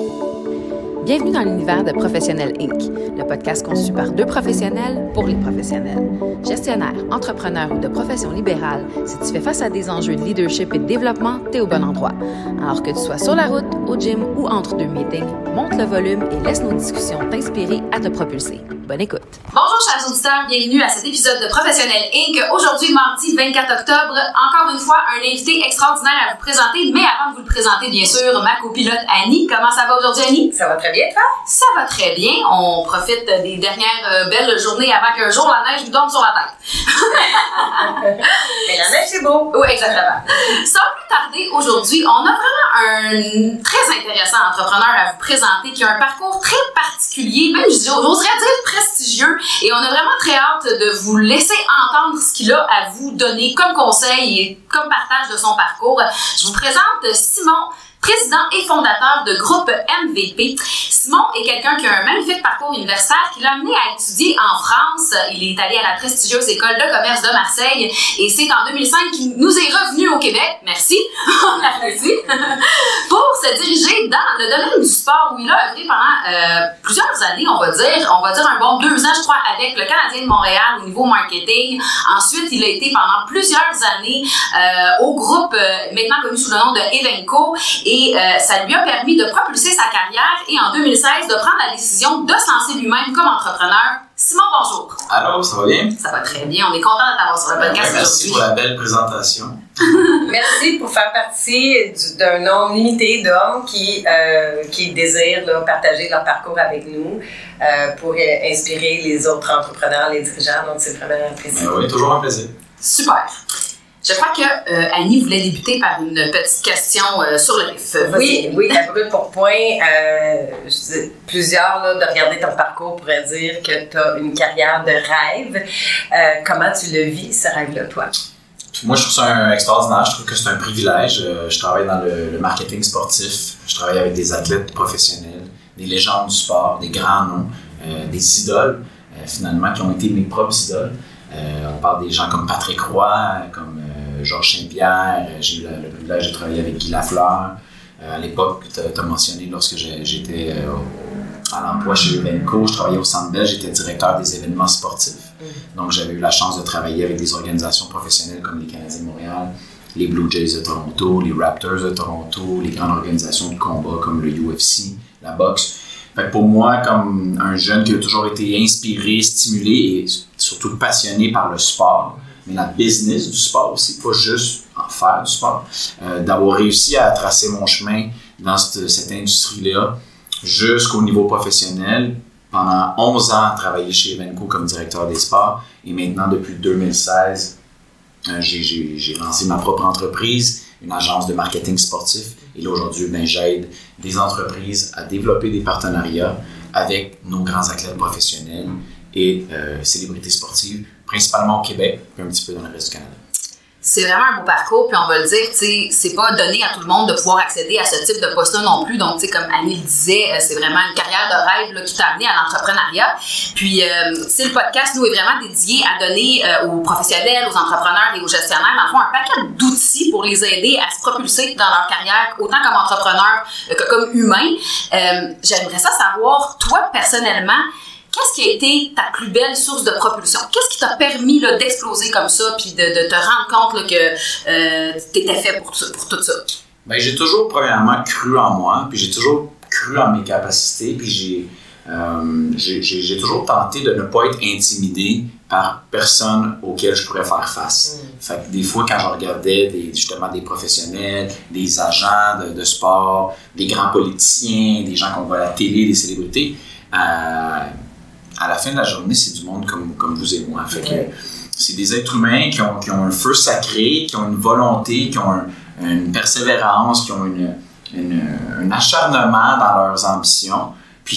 thank you Bienvenue dans l'univers de Professionnel Inc., le podcast conçu par deux professionnels pour les professionnels. Gestionnaire, entrepreneur ou de profession libérale, si tu fais face à des enjeux de leadership et de développement, t'es au bon endroit. Alors que tu sois sur la route, au gym ou entre deux meetings, monte le volume et laisse nos discussions t'inspirer à te propulser. Bonne écoute. Bonjour chers auditeurs, bienvenue à cet épisode de Professionnel Inc. Aujourd'hui, mardi 24 octobre, encore une fois, un invité extraordinaire à vous présenter, mais avant de vous le présenter, bien sûr, ma copilote Annie. Comment ça va aujourd'hui Annie? Ça va très bien, toi? Ça va très bien. On profite des dernières euh, belles journées avant qu'un jour la neige nous tombe sur la tête. Mais la neige, c'est beau. Oui, exactement. Sans plus tarder, aujourd'hui, on a vraiment un très intéressant entrepreneur à vous présenter qui a un parcours très particulier, même j'oserais dire prestigieux. Et on a vraiment très hâte de vous laisser entendre ce qu'il a à vous donner comme conseil et comme partage de son parcours. Je vous présente Simon président et fondateur de groupe MVP. Simon est quelqu'un qui a un magnifique parcours universitaire qui l'a amené à étudier en France. Il est allé à la prestigieuse école de commerce de Marseille et c'est en 2005 qu'il nous est revenu au Québec. Merci, pour se diriger dans le domaine du sport où il a œuvré pendant euh, plusieurs années, on va dire. On va dire un bon deux ans, je crois, avec le Canadien de Montréal au niveau marketing. Ensuite, il a été pendant plusieurs années euh, au groupe euh, maintenant connu sous le nom de Evenco euh, ça lui a permis de propulser sa carrière et en 2016 de prendre la décision de se lancer lui-même comme entrepreneur. Simon, bonjour. Allô, ça va bien? Ça va très bien. On est content de t'avoir sur le podcast ouais, Merci pour la belle présentation. merci pour faire partie d'un nombre limité d'hommes qui, euh, qui désirent là, partager leur parcours avec nous euh, pour inspirer les autres entrepreneurs, les dirigeants. Donc, c'est vraiment apprécié. Ben oui, toujours un plaisir. Super. Je crois que euh, Annie voulait débuter par une petite question euh, sur le riff. Oui, oui, à brûle pour point. Euh, plusieurs, là, de regarder ton parcours, pourraient dire que tu as une carrière de rêve. Euh, comment tu le vis, ce rêve-là, toi? Moi, je trouve ça un extraordinaire. Je trouve que c'est un privilège. Je travaille dans le, le, marketing sportif. Je travaille avec des athlètes professionnels, des légendes du sport, des grands noms, des idoles, finalement, qui ont été mes propres idoles. on parle des gens comme Patrick Roy, comme Georges Saint-Pierre, j'ai eu le, privilège de travailler avec Guy Lafleur. Euh, à l'époque, tu as, mentionné lorsque j'étais euh, à l'emploi chez Evenco, je travaillais au Centre Bell, j'étais directeur des événements sportifs. Mm. Donc, j'avais eu la chance de travailler avec des organisations professionnelles comme les Canadiens de Montréal, les Blue Jays de Toronto, les Raptors de Toronto, les grandes organisations de combat comme le UFC, la boxe. Fait pour moi, comme un jeune qui a toujours été inspiré, stimulé et surtout passionné par le sport, mais la business du sport aussi, pas juste en faire du sport. Euh, d'avoir réussi à tracer mon chemin dans cette, industrie-là jusqu'au niveau professionnel. Pendant 11 ans, travailler chez Evenco comme directeur des sports et maintenant, depuis 2016, euh, j'ai lancé ma propre entreprise, une agence de marketing sportif. Et là, aujourd'hui, ben, j'aide des entreprises à développer des partenariats avec nos grands athlètes professionnels et euh, célébrités sportives principalement au Québec, puis un petit peu dans le reste du Canada. C'est vraiment un beau parcours, puis on va le dire, c'est pas donné à tout le monde de pouvoir accéder à ce type de poste-là non plus. Donc, comme Annie le disait, euh, c'est vraiment une carrière de rêve là, qui t'a amené à l'entrepreneuriat. Puis, euh, le podcast, nous, est vraiment dédié à donner euh, aux professionnels, aux entrepreneurs et aux gestionnaires, dans le fond, un paquet d'outils pour les aider à se propulser dans leur carrière, autant comme entrepreneur que comme humain. Euh, J'aimerais ça savoir, toi, personnellement, Qu'est-ce qui a été ta plus belle source de propulsion? Qu'est-ce qui t'a permis d'exploser comme ça puis de, de, te rendre compte là, que euh, tu étais fait pour, pour tout ça? Bien, j'ai toujours, premièrement, cru en moi, puis j'ai toujours cru en mes capacités, puis j'ai euh, j'ai toujours tenté de ne pas être intimidé par personne auquel je pourrais faire face. Mm. Fait que des fois, quand je regardais des, justement des professionnels, des agents de, de, sport, des grands politiciens, des gens qu'on voit à la télé, des célébrités, euh, à la fin de la journée, c'est du monde comme, comme vous et moi. Fait que c'est des êtres humains qui ont, qui ont, un feu sacré, qui ont une volonté, qui ont une persévérance, qui ont une, un acharnement dans leurs ambitions. Puis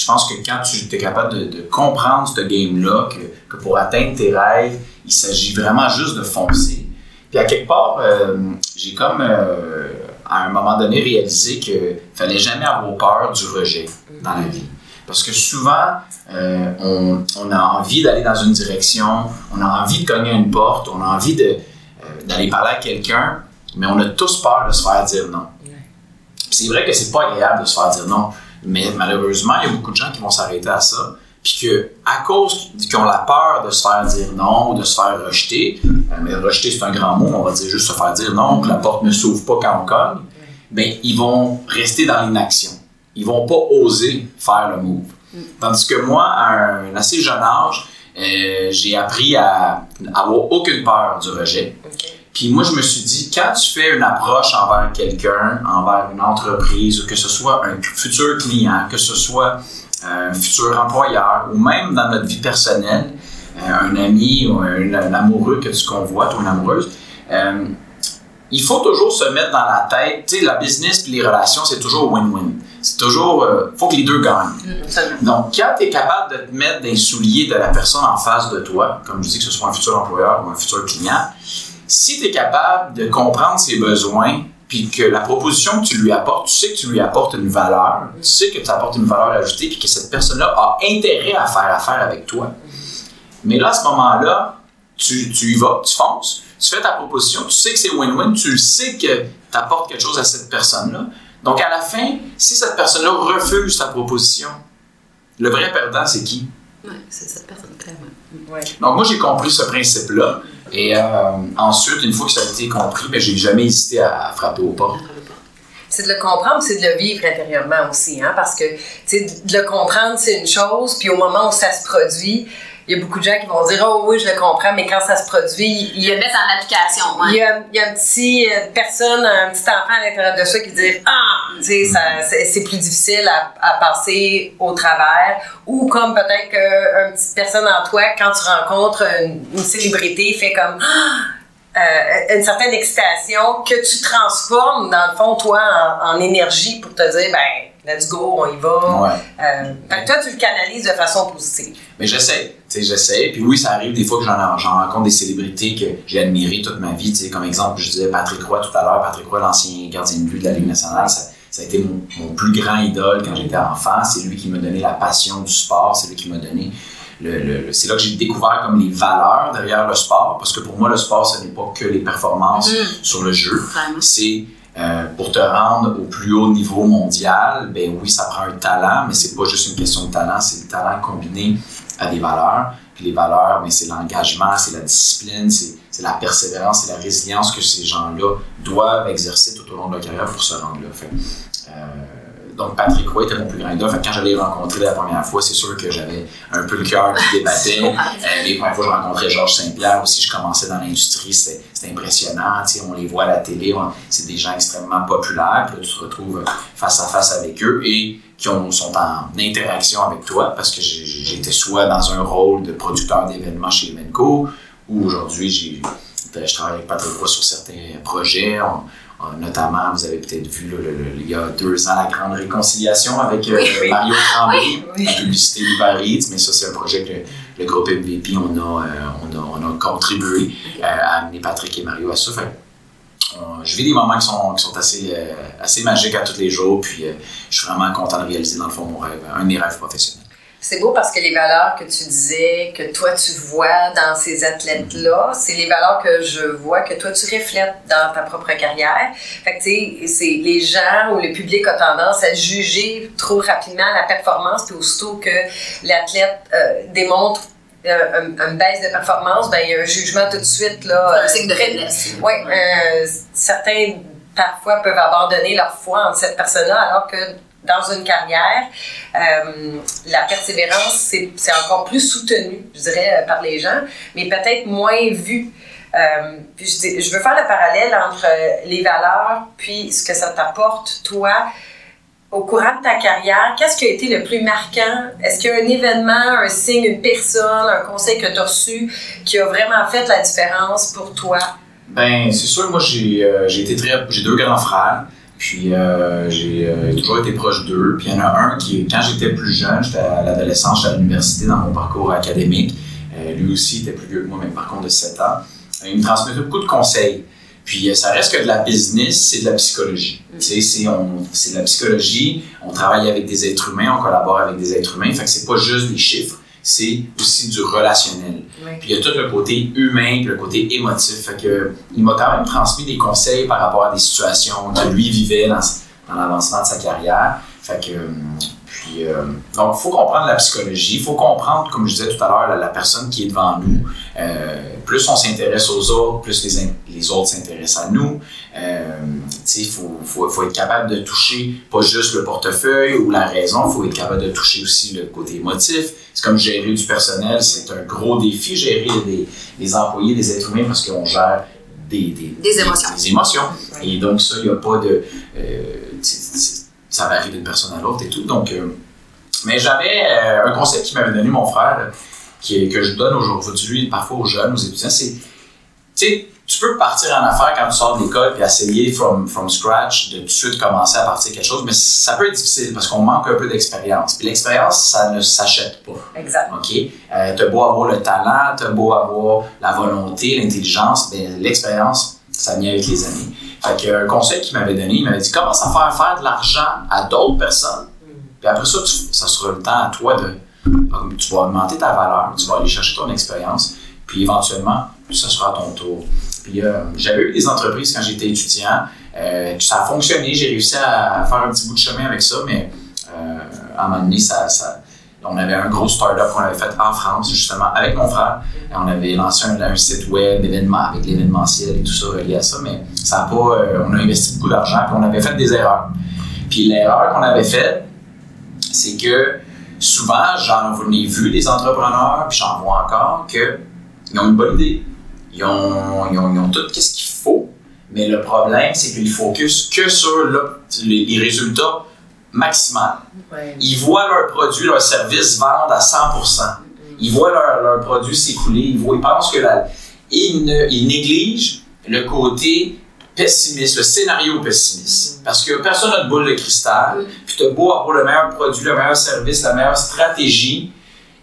je pense que quand tu es capable de, de comprendre ce game-là, que, que, pour atteindre tes rêves, il s'agit vraiment juste de foncer. Puis à quelque part, euh, j'ai comme euh, à un moment donné réalisé qu'il fallait jamais avoir peur du rejet dans la vie. Parce que souvent, euh, on, on, a envie d'aller dans une direction, on a envie de cogner une porte, on a envie euh, d'aller parler à quelqu'un, mais on a tous peur de se faire dire non. c'est vrai que c'est pas agréable de se faire dire non, mais malheureusement, il y a beaucoup de gens qui vont s'arrêter à ça. Puis que, à cause qu'ils ont la peur de se faire dire non ou de se faire rejeter, euh, mais rejeter c'est un grand mot, on va dire juste se faire dire non, que la porte ne s'ouvre pas quand on cogne, ben, ils vont rester dans l'inaction. Ils vont pas oser faire le move. Tandis que moi, à un assez jeune âge, euh, j'ai appris à avoir aucune peur du rejet. Puis moi, je me suis dit, quand tu fais une approche envers quelqu'un, envers une entreprise, que ce soit un futur client, que ce soit un futur employeur, ou même dans notre vie personnelle, euh, un ami ou un, amoureux que tu convoites ou une amoureuse, euh, il faut toujours se mettre dans la tête, tu sais, la business et les relations, c'est toujours win-win. C'est toujours, euh, faut que les deux gagnent. Mm, Donc, quand tu es capable de te mettre dans les souliers de la personne en face de toi, comme je dis que ce soit un futur employeur ou un futur client, si tu es capable de comprendre ses besoins, puis que la proposition que tu lui apportes, tu sais que tu lui apportes une valeur, tu sais que tu apportes une valeur ajoutée, puis que cette personne-là a intérêt à faire affaire avec toi. Mais là, à ce moment-là, tu, tu y vas, tu fonces, tu fais ta proposition, tu sais que c'est win-win, tu sais que tu apportes quelque chose à cette personne-là. Donc, à la fin, si cette personne-là refuse ta proposition, le vrai perdant, c'est qui? Oui, c'est cette personne, clairement. Ouais. Donc, moi, j'ai compris ce principe-là. Et euh, ensuite, une fois que ça a été compris, ben, j'ai jamais hésité à frapper aux portes. C'est de le comprendre, c'est de le vivre intérieurement aussi, hein, parce que, tu sais, de le comprendre, c'est une chose, puis au moment où ça se produit, il y a beaucoup de gens qui vont dire Oh oui, je le comprends, mais quand ça se produit, il y a, mettre en application, il y a, il y a un petit euh, personne, un petit enfant à l'intérieur de soi qui dit Ah, tu sais, ça- c'est c'est plus difficile à, à passer au travers. Ou comme peut-être qu'une petite personne en toi, quand tu rencontres une, une célébrité, fait comme Ah! Euh, une certaine excitation que tu transformes, dans le fond, toi, en, en énergie pour te dire Ben, let's go, on y va. Ouais. Euh, fait que toi, tu le canalises de façon positive. Mais j'essaie, tu sais, j'essaie. Puis oui, ça arrive des fois que j'en, j'en rencontre des célébrités que j'ai admirées toute ma vie. Tu sais, comme exemple, je disais Patrick Roy tout à l'heure. Patrick Roy, l'ancien gardien de but de la Ligue nationale, ça, ça a été mon, mon plus grand idole quand j'étais enfant. C'est lui qui m'a donné la passion du sport. C'est lui qui m'a donné c'est là que j'ai découvert comme les valeurs derrière le sport. Parce que pour moi, le sport, ce n'est pas que les performances Mhm. sur le jeu. C'est euh, pour te rendre au plus haut niveau mondial, ben oui, ça prend un talent, mais c'est pas juste une question de talent, c'est le talent combiné à des valeurs. Puis les valeurs, ben, c'est l'engagement, c'est la discipline, c'est c'est la persévérance, c'est la résilience que ces gens-là doivent exercer tout au long de leur carrière pour se rendre là. Fait, euh, donc Patrick Roy était mon plus grand idole. Fait que quand j'allais le rencontrer la première fois, c'est sûr que j'avais un peu le cœur qui débattait. Euh, les premières fois que je rencontrais Georges Saint-Pierre aussi, je commençais dans l'industrie, c'était c'était impressionnant. tu sais, On les voit à la télé, c'est des gens extrêmement populaires. Puis là, tu te retrouves face à face avec eux et qui ont- sont en interaction avec toi parce que j'étais soit dans un rôle de producteur d'événements chez Evenco ou aujourd'hui, je travaille avec Patrick Roy sur certains projets. On- notamment, vous avez peut-être vu là, le- le- il y a deux ans la grande réconciliation avec euh, Oui, oui. Mario Tremblay, Oui. la publicité Uber Eats, mais ça c'est un projet que le groupe MVP, on a, euh, on a, on a contribué euh, à amener Patrick et Mario à ça. Fait, euh, je vis des moments qui sont, qui sont assez, euh, assez magiques à tous les jours, puis euh, je suis vraiment content de réaliser dans le fond mon rêve, un de mes rêves professionnels. C'est beau parce que les valeurs que tu disais, que toi tu vois dans ces athlètes-là, c'est les valeurs que je vois que toi tu reflètes dans ta propre carrière. Fait que tu sais, c'est les gens ou le public a tendance à juger trop rapidement la performance, puis aussitôt que l'athlète euh, démontre euh, une, une baisse de performance, ben il y a un jugement tout de suite là. Un euh, signe de faiblesse. oui, euh, certains parfois peuvent abandonner leur foi en cette personne-là, alors que dans une carrière, euh, la persévérance, c'est encore plus soutenu, je dirais, euh, par les gens, mais peut-être moins vu. Euh, puis je, veux faire le parallèle entre les valeurs puis ce que ça t'apporte, toi, au courant de ta carrière. Qu'est-ce qui a été le plus marquant? Est-ce qu'il y a un événement, un signe, une personne, un conseil que tu as reçu qui a vraiment fait la différence pour toi? Ben, c'est sûr, moi, j'ai euh. J'ai deux grands frères. Puis, euh, j'ai euh, toujours été proche d'eux. Puis, il y en a un qui, quand j'étais plus jeune, j'étais à l'adolescence, j'étais à l'université dans mon parcours académique. Euh, lui aussi était plus vieux que moi, même par contre de 7 ans. Il me transmettait beaucoup de conseils. Puis, ça reste que de la business, c'est de la psychologie. Tu sais, c'est de la psychologie. On travaille avec des êtres humains, on collabore avec des êtres humains. Fait que c'est pas juste des chiffres, c'est aussi du relationnel. Oui. Puis il y a tout le côté humain, puis le côté émotif. Fait que il m'a quand même transmis des conseils par rapport à des situations que lui vivait dans, dans l'avancement de sa carrière. Fait que, euh, puis, euh, donc, il faut comprendre la psychologie, il faut comprendre, comme je disais tout à l'heure, la, la personne qui est devant nous. Euh, plus on s'intéresse aux autres, plus les, les autres s'intéressent à nous. Euh, il faut, faut, faut être capable de toucher pas juste le portefeuille ou la raison, il faut être capable de toucher aussi le côté émotif. C'est comme gérer du personnel, c'est un gros défi, gérer des, des employés, des êtres humains, parce qu'on gère des, des, Des émotions. Des, émotions. Et donc, ça, il n'y a pas de. euh, ça varie d'une personne à l'autre et tout. Donc, euh, mais j'avais euh, un conseil qui m'avait donné mon frère, qui que je donne aujourd'hui, parfois aux jeunes, aux étudiants, c'est. Tu sais, tu peux partir en affaires quand tu sors de l'école puis essayer from, from scratch de tout de suite commencer à partir quelque chose, mais ça peut être difficile parce qu'on manque un peu d'expérience. Puis l'expérience, ça ne s'achète pas. Exact. OK? Euh, t'as beau avoir le talent, t'as beau avoir la volonté, l'intelligence, ben, l'expérience, ça vient avec les années. Fait que, un conseil qu'il m'avait donné, il m'avait dit commence à faire faire de l'argent à d'autres personnes, puis après ça, tu- ça sera le temps à toi de. Tu vas augmenter ta valeur, tu vas aller chercher ton expérience, puis éventuellement, ça sera à ton tour. Puis euh, j'avais eu des entreprises quand j'étais étudiant, euh, ça a fonctionné, j'ai réussi à faire un petit bout de chemin avec ça, mais euh, à un moment donné, ça, ça, on avait un gros start-up qu'on avait fait en France, justement, avec mon frère. On avait lancé un, site web, événement, avec l'événementiel et tout ça relié à ça, mais ça a pas, euh, on a investi beaucoup d'argent, puis on avait fait des erreurs. Puis l'erreur qu'on avait faite, c'est que souvent, j'en ai vu des entrepreneurs, puis j'en vois encore, qu'ils ont une bonne idée. Ils ont, ils ont, ils ont tout ce qu'il faut, mais le problème, c'est qu'ils focus que sur le- les résultats Ouais. Ils voient leurs produits, leurs services vendre à 100%. Ils voient leurs leurs produits s'écouler. Ils, voient- ils pensent que la... Ils, ne- ils négligent le côté pessimiste, le scénario pessimiste. Parce que personne n'a de boule de cristal. Puis tu as beau avoir le meilleur produit, le meilleur service, la meilleure stratégie,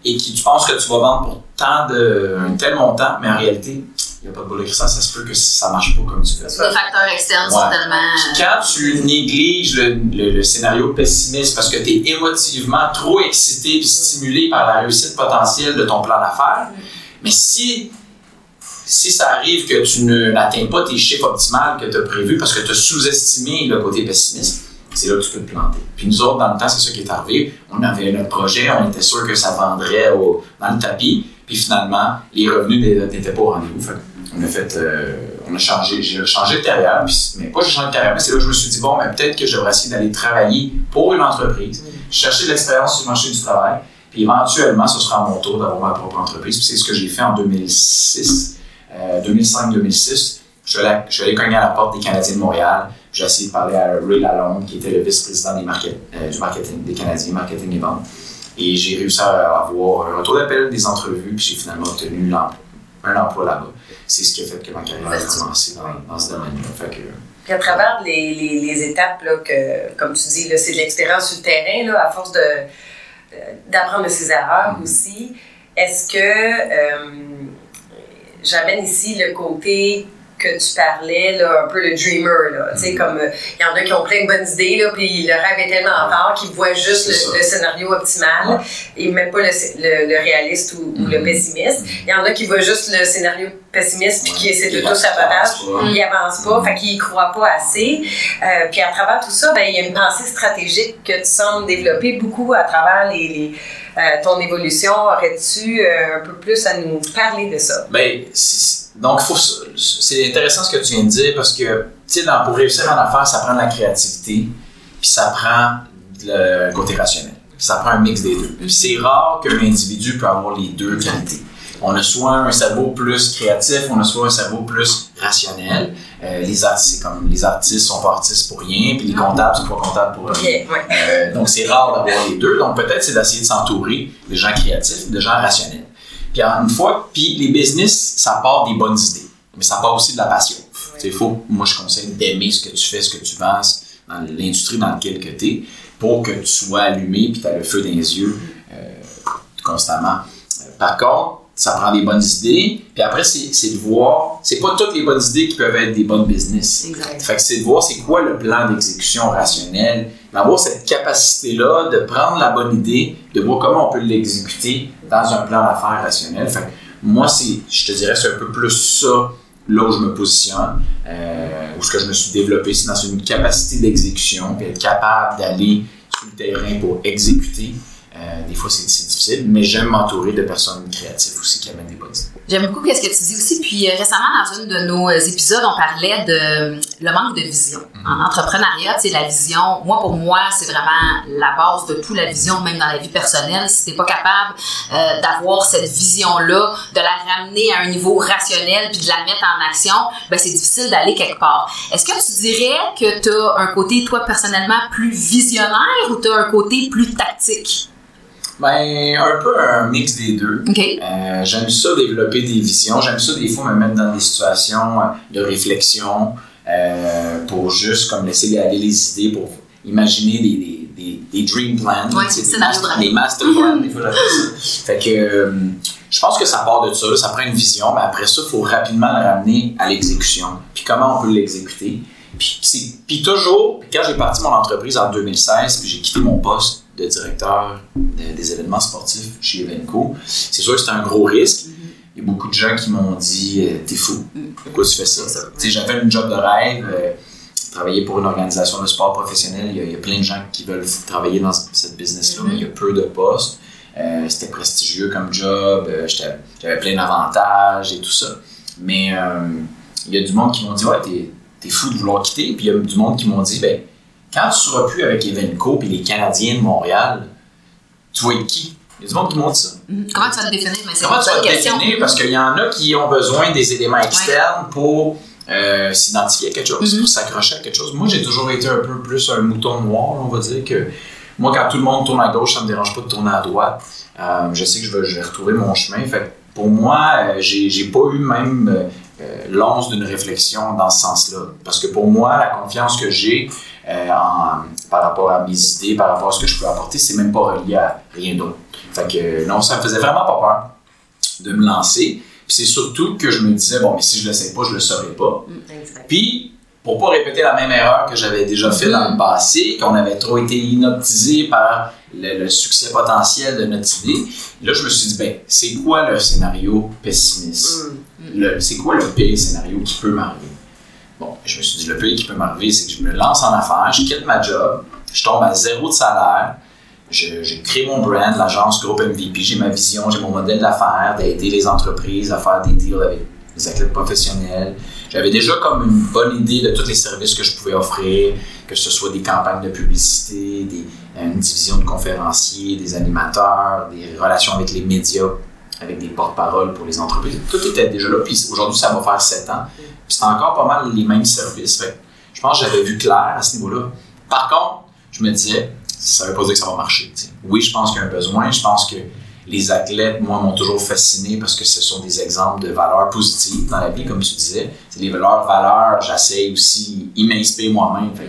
et qui tu penses que tu vas vendre pour tant de, un tel montant, mais en réalité, il n'y a pas de boule de cristal. Ça se peut que ça marche pas comme tu veux. Les facteurs externes sont Ouais. tellement. euh, Puis quand tu négliges le, le- le scénario pessimiste parce que tu es émotivement trop excité et stimulé par la réussite potentielle de ton plan d'affaires, mais si, si ça arrive que tu ne- n'atteins pas tes chiffres optimales que tu as prévus parce que tu as sous-estimé le côté pessimiste, c'est là que tu peux te planter. Puis nous autres, dans le temps, c'est ça qui est arrivé. On avait notre projet, on était sûr que ça vendrait dans le tapis, puis finalement, les revenus n'étaient pas au rendez-vous. On a fait, euh, on a changé, j'ai changé de carrière, mais pas j'ai changé de carrière, mais c'est là que je me suis dit, bon, mais peut-être que je devrais essayer d'aller travailler pour une entreprise, chercher de l'expérience sur le marché du travail, puis éventuellement, ce sera à mon tour d'avoir ma propre entreprise. Puis c'est ce que j'ai fait en 2006, euh, 2005-2006. Je suis je suis allé cogner à la porte des Canadiens de Montréal, j'ai essayé de parler à Ray Lalonde, qui était le vice-président market- euh, du marketing, des Canadiens marketing et vente. Et j'ai réussi à avoir un retour d'appel, des entrevues, puis j'ai finalement obtenu un emploi là-bas. C'est ce qui a fait que ma carrière a commencé dans, dans ce domaine-là. Fait que, Puis à travers les, les, les étapes, là, que, comme tu dis, là, c'est de l'expérience sur le terrain, là, à force de, euh, d'apprendre de ses erreurs Mhm. aussi, est-ce que euh, j'amène ici le côté que tu parlais, là, un peu le dreamer, là, Mhm. comme euh, il y en a qui ont plein de bonnes idées, là, puis le rêve est tellement fort qu'ils voient juste le, le scénario optimal Ouais. et même pas le, le, le réaliste ou, ou le Mhm. pessimiste. Il y en a qui voient juste le scénario pessimiste puis Ouais. qui essaient de tout sabotage ils avancent pas, fait qu'ils croient pas assez. Euh, puis à travers tout ça, ben, il y a une pensée stratégique que tu sembles développer beaucoup à travers les, les, euh, ton évolution. Aurais-tu euh, un peu plus à nous parler de ça? Ben, donc, c'est intéressant ce que tu viens de dire parce que, tu sais, pour réussir en affaires, ça prend de la créativité, puis ça prend le côté rationnel. Ça prend un mix des deux. C'est rare qu'un individu peut avoir les deux qualités. On a soit un cerveau plus créatif, on a soit un cerveau plus rationnel. Euh, les artistes, c'est comme les artistes sont pas artistes pour rien, puis les comptables sont pas comptables pour rien. Euh, donc, c'est rare d'avoir les deux. Donc, peut-être c'est d'essayer de s'entourer de gens créatifs, de gens rationnels. Puis, une fois, puis les business, ça part des bonnes idées, mais ça part aussi de la passion. Il faut, moi, je conseille d'aimer ce que tu fais, ce que tu vends, dans l'industrie dans laquelle tu es, pour que tu sois allumé puis tu as le feu dans les yeux euh, constamment. Par contre, ça prend des bonnes idées, puis après, c'est c'est de voir, c'est pas toutes les bonnes idées qui peuvent être des bonnes business. Exact. Fait que c'est de voir c'est quoi le plan d'exécution rationnel, d'avoir cette capacité-là de prendre la bonne idée, de voir comment on peut l'exécuter dans un plan d'affaires rationnel. Moi, je te dirais, c'est un peu plus ça là où je me positionne, euh, où ce que je me suis développé, c'est dans une capacité d'exécution, puis être capable d'aller sur le terrain pour exécuter. Euh, des fois, c'est difficile, mais j'aime m'entourer de personnes créatives aussi qui amènent des bonnes idées. J'aime beaucoup ce que tu dis aussi. Puis euh, récemment, dans un de nos euh, épisodes, on parlait de euh, le manque de vision. En entrepreneuriat, c'est la vision. Moi, pour moi, c'est vraiment la base de tout, la vision, même dans la vie personnelle. Si t'es pas capable euh, d'avoir cette vision-là, de la ramener à un niveau rationnel, puis de la mettre en action, ben c'est difficile d'aller quelque part. Est-ce que tu dirais que tu as un côté, toi, personnellement, plus visionnaire ou tu as un côté plus tactique? Ben, un peu un mix des deux. Euh, j'aime ça développer des visions. J'aime ça des fois me mettre dans des situations euh, de réflexion euh, pour juste comme laisser aller les idées pour imaginer des, des, des, des dream plans, Ouais, des, master, des master plans, des fois ça. Fait que euh, je pense que ça part de ça, là, ça prend une vision, mais après ça, il faut rapidement le ramener à l'exécution. Puis comment on peut l'exécuter. Puis, puis toujours, puis quand j'ai parti mon entreprise en 2016, puis j'ai quitté mon poste de directeur de- des événements sportifs chez Evenco, c'est sûr que c'était un gros risque. Il y a beaucoup de gens qui m'ont dit euh, T'es fou, pourquoi tu fais ça C'est J'avais une job de rêve, euh, travailler pour une organisation de sport professionnel. Il y a, il y a plein de gens qui veulent travailler dans cette business-là, mais il y a peu de postes. Euh, C'était prestigieux comme job, euh, j'avais plein d'avantages et tout ça. Mais il y a du monde qui m'ont dit Ouais, t'es es fou de vouloir quitter. Puis il y a du monde qui m'ont dit ben, Quand tu seras plus avec Evenco et les Canadiens de Montréal, tu vas être qui? Il y a du monde qui m'ont dit ça. Mhm. Comment tu vas te définir? Mais c'est Comment tu vas te question. définir? Parce qu'il y en a qui ont besoin des éléments externes pour euh, s'identifier à quelque chose, Mhm. pour s'accrocher à quelque chose. Moi, j'ai toujours été un peu plus un mouton noir, on va dire que moi, quand tout le monde tourne à gauche, ça me dérange pas de tourner à droite. Euh, je sais que je vais, je vais retrouver mon chemin. Fait que pour moi, euh, j'ai pas eu même euh, l'once d'une réflexion dans ce sens-là. Parce que pour moi, la confiance que j'ai en- par rapport à mes idées, par rapport à ce que je peux apporter, c'est même pas relié à rien d'autre. Fait que euh, non, ça me faisait vraiment pas peur de me lancer. Puis c'est surtout que je me disais, bon, mais si je le sais pas, je le saurais pas. Exact. Puis, pour pas répéter la même erreur que j'avais déjà fait dans le passé, qu'on avait trop été inoptisé par le, le succès potentiel de notre idée, là, je me suis dit, ben, c'est quoi le scénario pessimiste? Mm. Le- c'est quoi le pire scénario qui peut m'arriver? Bon, je me suis dit, le pire qui peut m'arriver, c'est que je me lance en affaires, je quitte ma job, je tombe à zéro de salaire, je, crée mon brand, l'agence Groupe MVP, j'ai ma vision, j'ai mon modèle d'affaires, d'aider les entreprises à faire des deals avec les athlètes professionnels. J'avais déjà comme une bonne idée de tous les services que je pouvais offrir, que ce soit des campagnes de publicité, des, une division de conférenciers, des animateurs, des relations avec les médias, avec des porte-paroles pour les entreprises. Tout était déjà là. Puis aujourd'hui, ça va faire sept ans. Puis c'est encore pas mal les mêmes services. Fait je pense que j'avais vu clair à ce niveau-là. Par contre, je me disais, ça veut pas dire que ça va marcher. Oui, je pense qu'il y a un besoin. Je pense que les athlètes, moi, m'ont toujours fasciné parce que ce sont des exemples de valeurs positives dans la vie, comme tu disais. C'est les valeurs, valeurs, j'essaie aussi, ils m'inspirent moi-même. Que-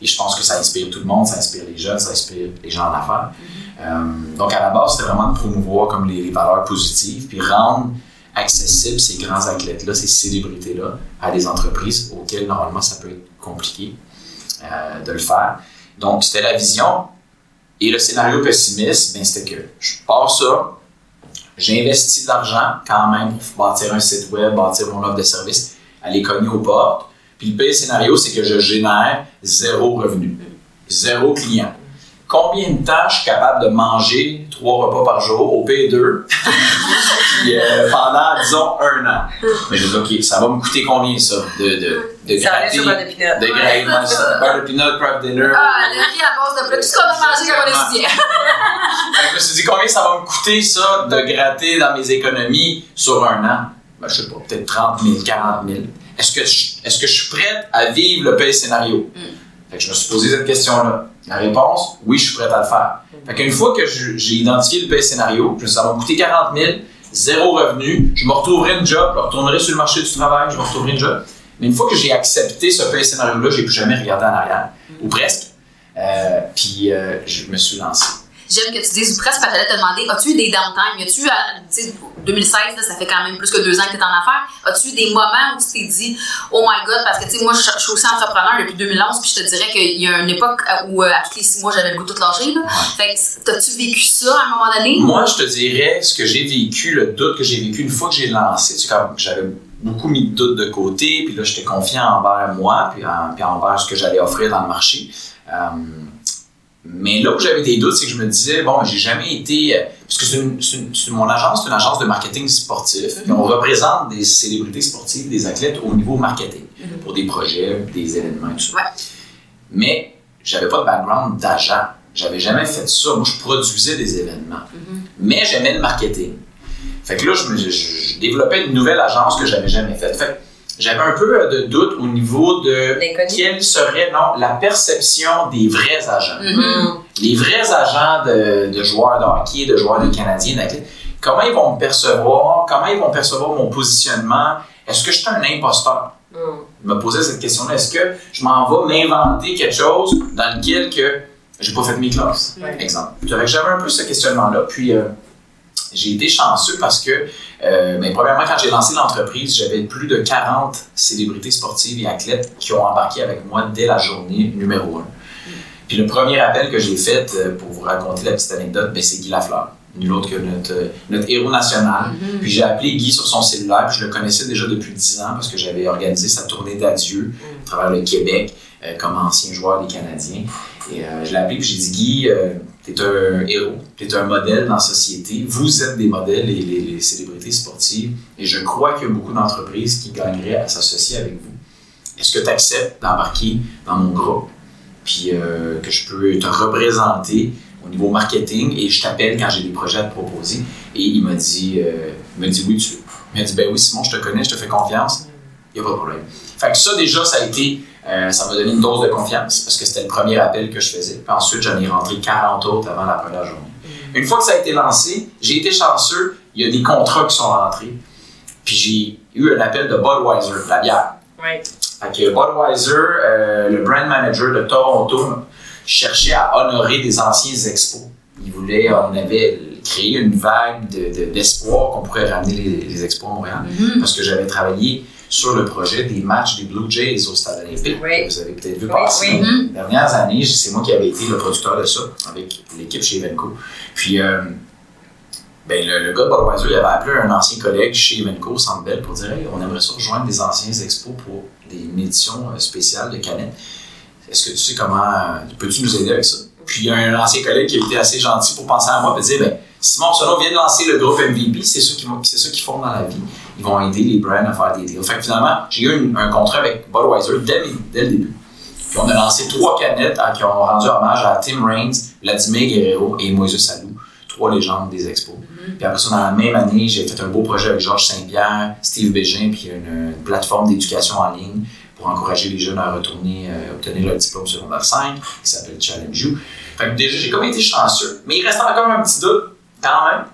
Et je pense que ça inspire tout le monde, ça inspire les jeunes, ça inspire les gens en affaires. Euh, donc, à la base, c'était vraiment de promouvoir comme les, les valeurs positives, puis rendre accessibles ces grands athlètes-là, ces célébrités-là, à des entreprises auxquelles, normalement, ça peut être compliqué euh, de le faire. Donc, c'était la vision. Et le scénario pessimiste, ben, c'était que je pars ça, j'investis de l'argent quand même pour bâtir un site web, bâtir mon offre de service, aller cogner aux portes. Puis le pire scénario, c'est que je génère zéro revenu, zéro client. Combien de temps je suis capable de manger trois repas par jour au P2 Puis, euh, pendant, disons, un an? Mais je dis, OK, ça va me coûter combien ça de, de, de Ça allait sur le peanut. de gratter, de peanut, craft dinner. Ah, le riz à base de plat, tout ce qu'on a mangé quand on je me suis dit, combien ça va me coûter, ça, de gratter dans mes économies sur un an? Ben, je sais pas, peut-être 30 000, 40 000. Est-ce que, je, est-ce que je suis prête à vivre le pire scénario? Fait que je me suis posé cette question-là. La réponse, oui, je suis prête à le faire. Fait qu'une fois que je- j'ai identifié le pire scénario, je ça va me coûter 40 000, zéro revenu, je me retrouverai une job, je retournerai sur le marché du travail, je me retrouverai une job. Mais une fois que j'ai accepté ce pire scénario-là, j'ai plus jamais regardé en arrière, ou presque. Euh, puis euh, je me suis lancé. J'aime que tu dises presque parce que j'allais te demander, as-tu eu des downtime? Y a-tu, euh, tu sais, 2016, là, ça fait quand même plus que deux ans que tu es en affaires. As-tu eu des moments où tu t'es dit, oh my god, parce que tu sais, moi, je je suis aussi entrepreneur depuis 2011, puis je te dirais qu'il y a une époque où, euh, à tous les six mois, j'avais le goût de tout lâcher, là. Fait que, t'as-tu vécu ça à un moment donné? Moi, je te dirais ce que j'ai vécu, le doute que j'ai vécu une fois que j'ai lancé. Tu sais, j'avais beaucoup mis de doutes de côté, puis là, j'étais confiant envers moi, puis, en- puis envers ce que j'allais offrir dans le marché. Euh, mais là où j'avais des doutes, c'est que je me disais, bon, j'ai jamais été. euh, Parce que c'est une- une- mon agence, c'est une agence de marketing sportif. Puis on représente des célébrités sportives, des athlètes au niveau marketing, pour des projets, des événements, tout ça. Ouais. Mais j'avais pas de background d'agent. J'avais jamais fait ça. Moi, je produisais des événements. Mais j'aimais le marketing. Fait que là, je, me- je- je développais une nouvelle agence que j'avais jamais faite. Fait que j'avais un peu euh, de doute au niveau de quelle serait non, la perception des vrais agents. Mhm. Les vrais agents de, de joueurs de hockey, de joueurs de Canadiens, d'athlètes, comment ils vont me percevoir, comment ils vont percevoir mon positionnement, est-ce que je suis un imposteur? Mm. Je me posais cette question-là, est-ce que je m'en vais m'inventer quelque chose dans lequel que j'ai pas fait mes classes, Ouais. exemple. J'avais un peu ce questionnement-là, puis euh, j'ai été chanceux parce que, euh, ben, premièrement, quand j'ai lancé l'entreprise, j'avais plus de 40 célébrités sportives et athlètes qui ont embarqué avec moi dès la journée numéro 1. Puis le premier appel que j'ai fait, euh, pour vous raconter la petite anecdote, ben, c'est Guy Lafleur, nul autre que notre, notre héros national. Mhm. Puis j'ai appelé Guy sur son cellulaire, puis je le connaissais déjà depuis 10 ans parce que j'avais organisé sa tournée d'adieu à travers le Québec comme ancien joueur des Canadiens. Et euh, je l'ai appelé, puis j'ai dit Guy, euh, t'es un héros, t'es un modèle dans la société, vous êtes des modèles, les, les, célébrités sportives, et je crois qu'il y a beaucoup d'entreprises qui gagneraient à s'associer avec vous. Est-ce que tu acceptes d'embarquer dans mon groupe, puis euh, que je peux te représenter au niveau marketing? Et je t'appelle quand j'ai des projets à te proposer. Et il m'a dit, euh, dit oui, tu veux. Il m'a dit, ben oui, Simon, je te connais, je te fais confiance. Il n'y a pas de problème. Fait que ça, déjà, ça a été, euh, ça m'a donné une dose de confiance parce que c'était le premier appel que je faisais. Puis ensuite, j'en ai rentré 40 autres avant la première journée. Une fois que ça a été lancé, j'ai été chanceux. Il y a des contrats qui sont rentrés. Puis j'ai eu un appel de Budweiser, la bière. Fait que Budweiser, euh, le brand manager de Toronto, cherchait à honorer des anciens expos. Il voulait, on avait créé une vague de- de- d'espoir qu'on pourrait ramener les, les expos à Montréal. Mhm. Parce que j'avais travaillé sur le projet des matchs des Blue Jays au Stade olympique. Oui. Vous avez peut-être vu Oui, passer oui. les dernières années. C'est moi qui avais été le producteur de ça avec l'équipe chez Evenco. Puis, euh, ben, le, le gars de Budweiser, il avait appelé un ancien collègue chez Evenco, Centre Bell, pour dire hey, on aimerait ça rejoindre des anciens expos pour des, une édition euh, spéciale de canettes. Est-ce que tu sais comment. euh, Peux-tu nous aider avec ça? Puis il y a un ancien collègue qui a été assez gentil pour penser à moi et dire ben, Simon Sono vient de lancer le groupe MVP, c'est ça qu'ils vont- c'est ça qu'ils font dans la vie. Ils vont aider les brands à faire des deals. Fait que finalement, j'ai eu une- un contrat avec Budweiser dès, dès le début. Puis on a lancé trois canettes hein, qui ont rendu hommage à Tim Raines, Vladimir Guerrero et Moïse Salou, trois légendes des expos. Puis après ça, dans la même année, j'ai fait un beau projet avec Georges Saint-Pierre, Steve Bégin, puis une, une plateforme d'éducation en ligne pour encourager les jeunes à retourner euh, obtenir leur diplôme secondaire 5, qui s'appelle Challenge You. Fait que déjà, j'ai comme été chanceux. Mais il reste encore un petit doute, quand même,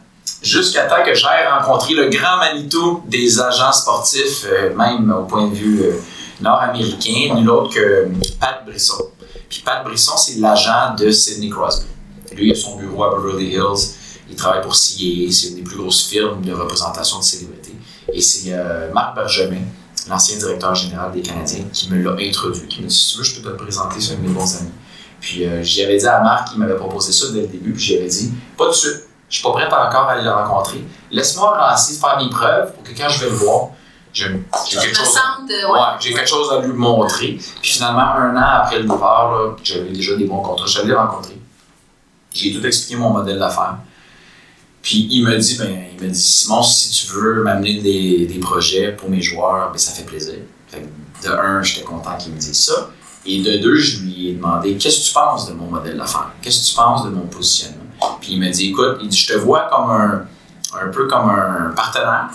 jusqu'à temps que j'aille rencontrer le grand Manitou des agents sportifs, euh, même au point de vue euh, nord-américain, nul autre que Pat Brisson. Puis Pat Brisson, c'est l'agent de Sidney Crosby. Lui, il a son bureau à Beverly Hills. Il travaille pour CAA, c'est une des plus grosses firmes de représentation de célébrités. Et c'est euh, Marc Bergevin, l'ancien directeur général des Canadiens, qui me l'a introduit, qui m'a dit Si tu veux, je peux te présenter, c'est un de mes bons amis. Puis euh, j'y dit à Marc, il m'avait proposé ça dès le début, puis j'avais dit Pas de suite, je suis pas prête encore à aller le rencontrer. Laisse-moi lancer, faire mes preuves pour que quand je vais le voir, j'ai quelque chose. euh, Ouais, ouais. j'ai quelque chose à lui montrer. Puis finalement, un an après le départ, là, j'avais déjà des bons contrats. Je l'ai rencontré. J'ai tout expliqué mon modèle d'affaires. Puis il me dit, ben, il me dit, Simon, si tu veux m'amener des, des projets pour mes joueurs, ben, ça fait plaisir. Fait que de un, j'étais content qu'il me dise ça. Et de deux, je lui ai demandé, qu'est-ce que tu penses de mon modèle d'affaires? Qu'est-ce que tu penses de mon positionnement? Puis il me dit, écoute, il dit, je te vois comme un, un peu comme un partenaire.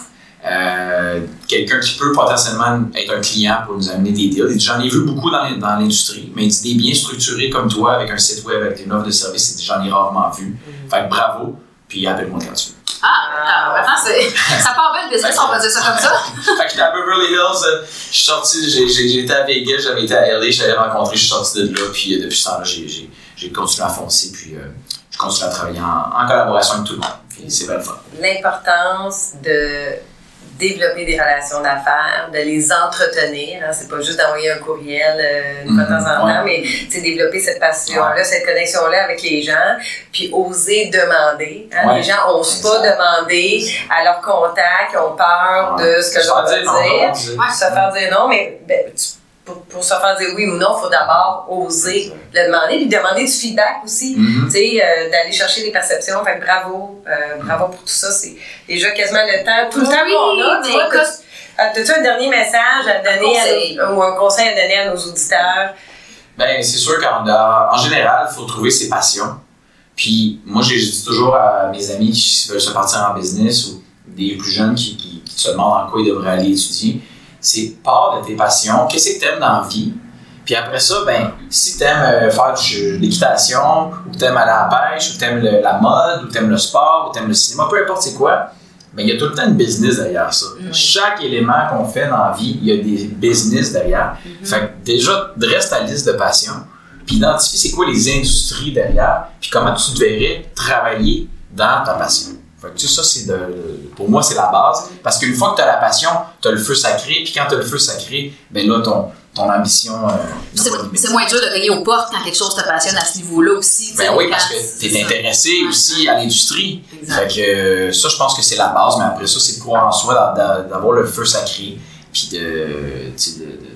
Euh, quelqu'un qui peut potentiellement être un client pour nous amener des deals. Il dit, J'en ai vu beaucoup dans, dans l'industrie, mais il dit des bien structurés comme toi, avec un site web, avec une offre de service, il dit, j'en ai rarement vu. Fait que bravo, puis appelle-moi quand tu veux. Ah, attends, c'est- ça part bien le business, on va dire ça comme ça. fait que j'étais à Beverly Hills, euh, je suis sorti, j'étais à Vegas, j'avais été à LA, je t'avais rencontré, je suis sorti de là, puis euh, depuis ce temps-là, j'ai- j'ai j'ai continué à foncer, puis euh, je continue à travailler en, en collaboration avec tout le monde. Puis c'est bien le fun. L'importance de développer des relations d'affaires, de les entretenir. Hein, c'est pas juste d'envoyer un courriel euh, de temps en temps, mais c'est développer cette passion-là, cette connexion-là avec les gens, puis oser demander. Hein, Les gens n'osent pas demander à leurs contacts, ils ont peur de ce que je leur dire. se faire dire non, mais ben, pour, se faire dire oui ou non, il faut d'abord oser le demander, puis demander du feedback aussi, mm-hmm. tu sais, euh, d'aller chercher des perceptions. Fait bravo, euh, bravo pour tout ça. C'est déjà quasiment le temps, tout le temps qu'on a. Tu as-tu un dernier message à donner ou un conseil à donner à nos auditeurs? Ben, c'est sûr qu'en général, il faut trouver ses passions. Puis moi, j'ai dit toujours à mes amis qui veulent se partir en business ou des plus jeunes qui, qui, qui se demandent en quoi ils devraient aller étudier c'est part de tes passions. Qu'est-ce que tu aimes dans la vie? Puis après ça, ben, si tu aimes euh, faire de l'équitation, ou tu aimes aller à la pêche, ou tu aimes la mode, ou tu aimes le sport, ou tu aimes le cinéma, peu importe c'est quoi, ben, il y a tout le temps une business derrière ça. Chaque élément qu'on fait dans la vie, il y a des business derrière. Mm-hmm. Fait que déjà, dresse ta liste de passions, puis identifie c'est quoi les industries derrière, puis comment tu devrais travailler dans ta passion ça, c'est de, pour moi, c'est la base. Parce qu'une fois que tu as la passion, tu as le feu sacré. Puis quand tu as le feu sacré, ben là, ton, ton ambition. Euh, c'est moins dur de gagner aux portes quand quelque chose te passionne à ce niveau-là aussi. Ben oui, parce que tu es intéressé aussi à l'industrie. Fait que euh, ça, je pense que c'est la base. Mais après ça, c'est de croire en soi, d'avoir le feu sacré. Puis de, de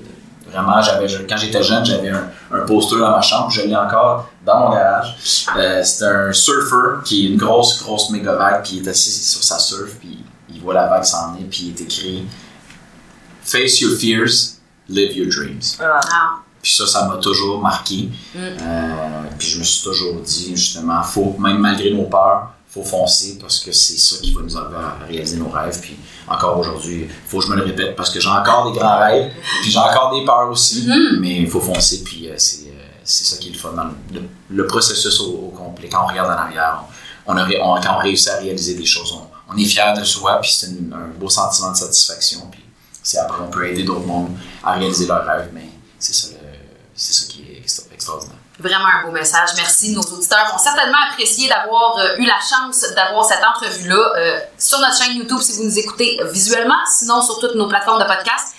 Vraiment, j'avais, quand j'étais jeune, j'avais un, un, poster dans ma chambre, je l'ai encore dans mon garage. Euh, c'est un surfer qui est une grosse, grosse méga vague, puis il est assis sur sa surf, puis il voit la vague s'en aller, puis il est écrit Face your fears, live your dreams. Ah. Puis ça, ça m'a toujours marqué. Mm. Euh, puis je me suis toujours dit, justement, faut, même malgré nos peurs, faut foncer parce que c'est ça qui va nous aider à réaliser nos rêves. Puis encore aujourd'hui, il faut que je me le répète parce que j'ai encore des grands rêves, puis j'ai encore des peurs aussi, mm-hmm. mais il faut foncer. Puis euh, c'est, c'est ça qui est le fun dans le, processus au, complet. Quand on regarde en arrière, on, on, quand on réussit à réaliser des choses, on, est fier de soi, puis c'est un beau sentiment de satisfaction. Puis c'est après, on peut aider d'autres mondes à réaliser leurs rêves, mais c'est ça, c'est ça qui est extraordinaire. Vraiment un beau message. Merci. Nos auditeurs vont certainement apprécier d'avoir euh, eu la chance d'avoir cette entrevue-là euh, sur notre chaîne YouTube si vous nous écoutez visuellement, sinon sur toutes nos plateformes de podcast.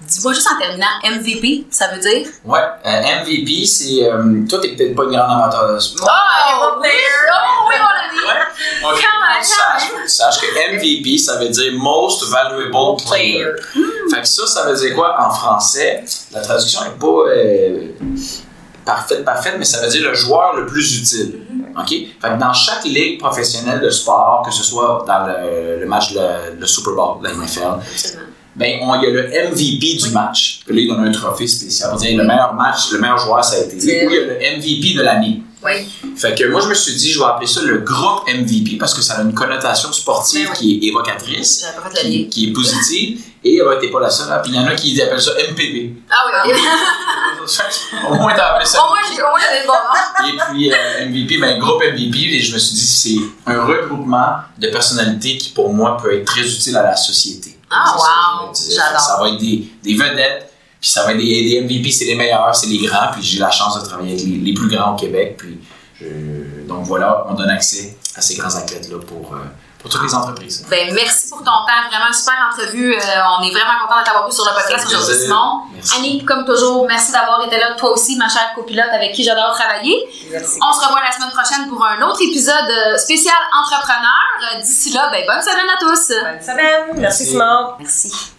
Dis-moi juste en terminant, MVP, ça veut dire? Ouais, euh, MVP, c'est. toi, t'es peut-être pas une grande amateur de sport. Oh, oh, player! Oh, oui, on l'a dit! Ouais. Okay. Sache, sache, que MVP, ça veut dire Most Valuable Player. Fait que ça, ça veut dire quoi en français? La traduction est pas parfaite, parfaite, mais ça veut dire le joueur le plus utile. OK? Fait dans chaque ligue professionnelle de sport, que ce soit dans le, match, le, Super Bowl, la NFL, ben, il y a le MVP du match. Là, il donne un trophée spécial. On dit, le meilleur match, le meilleur joueur, ça a été. Ou il y a le MVP de l'année. Oui. Fait que moi, je me suis dit, je vais appeler ça le groupe MVP parce que ça a une connotation sportive ben qui est évocatrice, qui, qui, est positive. Et ben, t'es pas la seule. Hein. Puis il y en a qui appellent ça MPV. Ah oui, au moins, t'as appelé ça. Au moins, j'avais le bon Et puis euh, MVP, ben, groupe MVP, et je me suis dit, c'est un regroupement de personnalités qui, pour moi, peut être très utile à la société. Ah, wow! J'adore. Ça va être des, des vedettes puis ça va être des, MVP, c'est les meilleurs, c'est les grands. Puis j'ai la chance de travailler avec les, plus grands au Québec. Puis donc voilà, on donne accès à ces grands athlètes-là pour, euh, pour toutes les entreprises. Ben, merci pour ton temps. Vraiment super entrevue. Euh, on est vraiment content de t'avoir vu sur le podcast aujourd'hui, Simon. Annie, comme toujours, merci d'avoir été là. Toi aussi, ma chère copilote avec qui j'adore travailler. Merci. On se revoit la semaine prochaine pour un autre épisode euh, spécial entrepreneur. D'ici là, ben, bonne semaine à tous. Bonne semaine. Merci, Simon. Merci.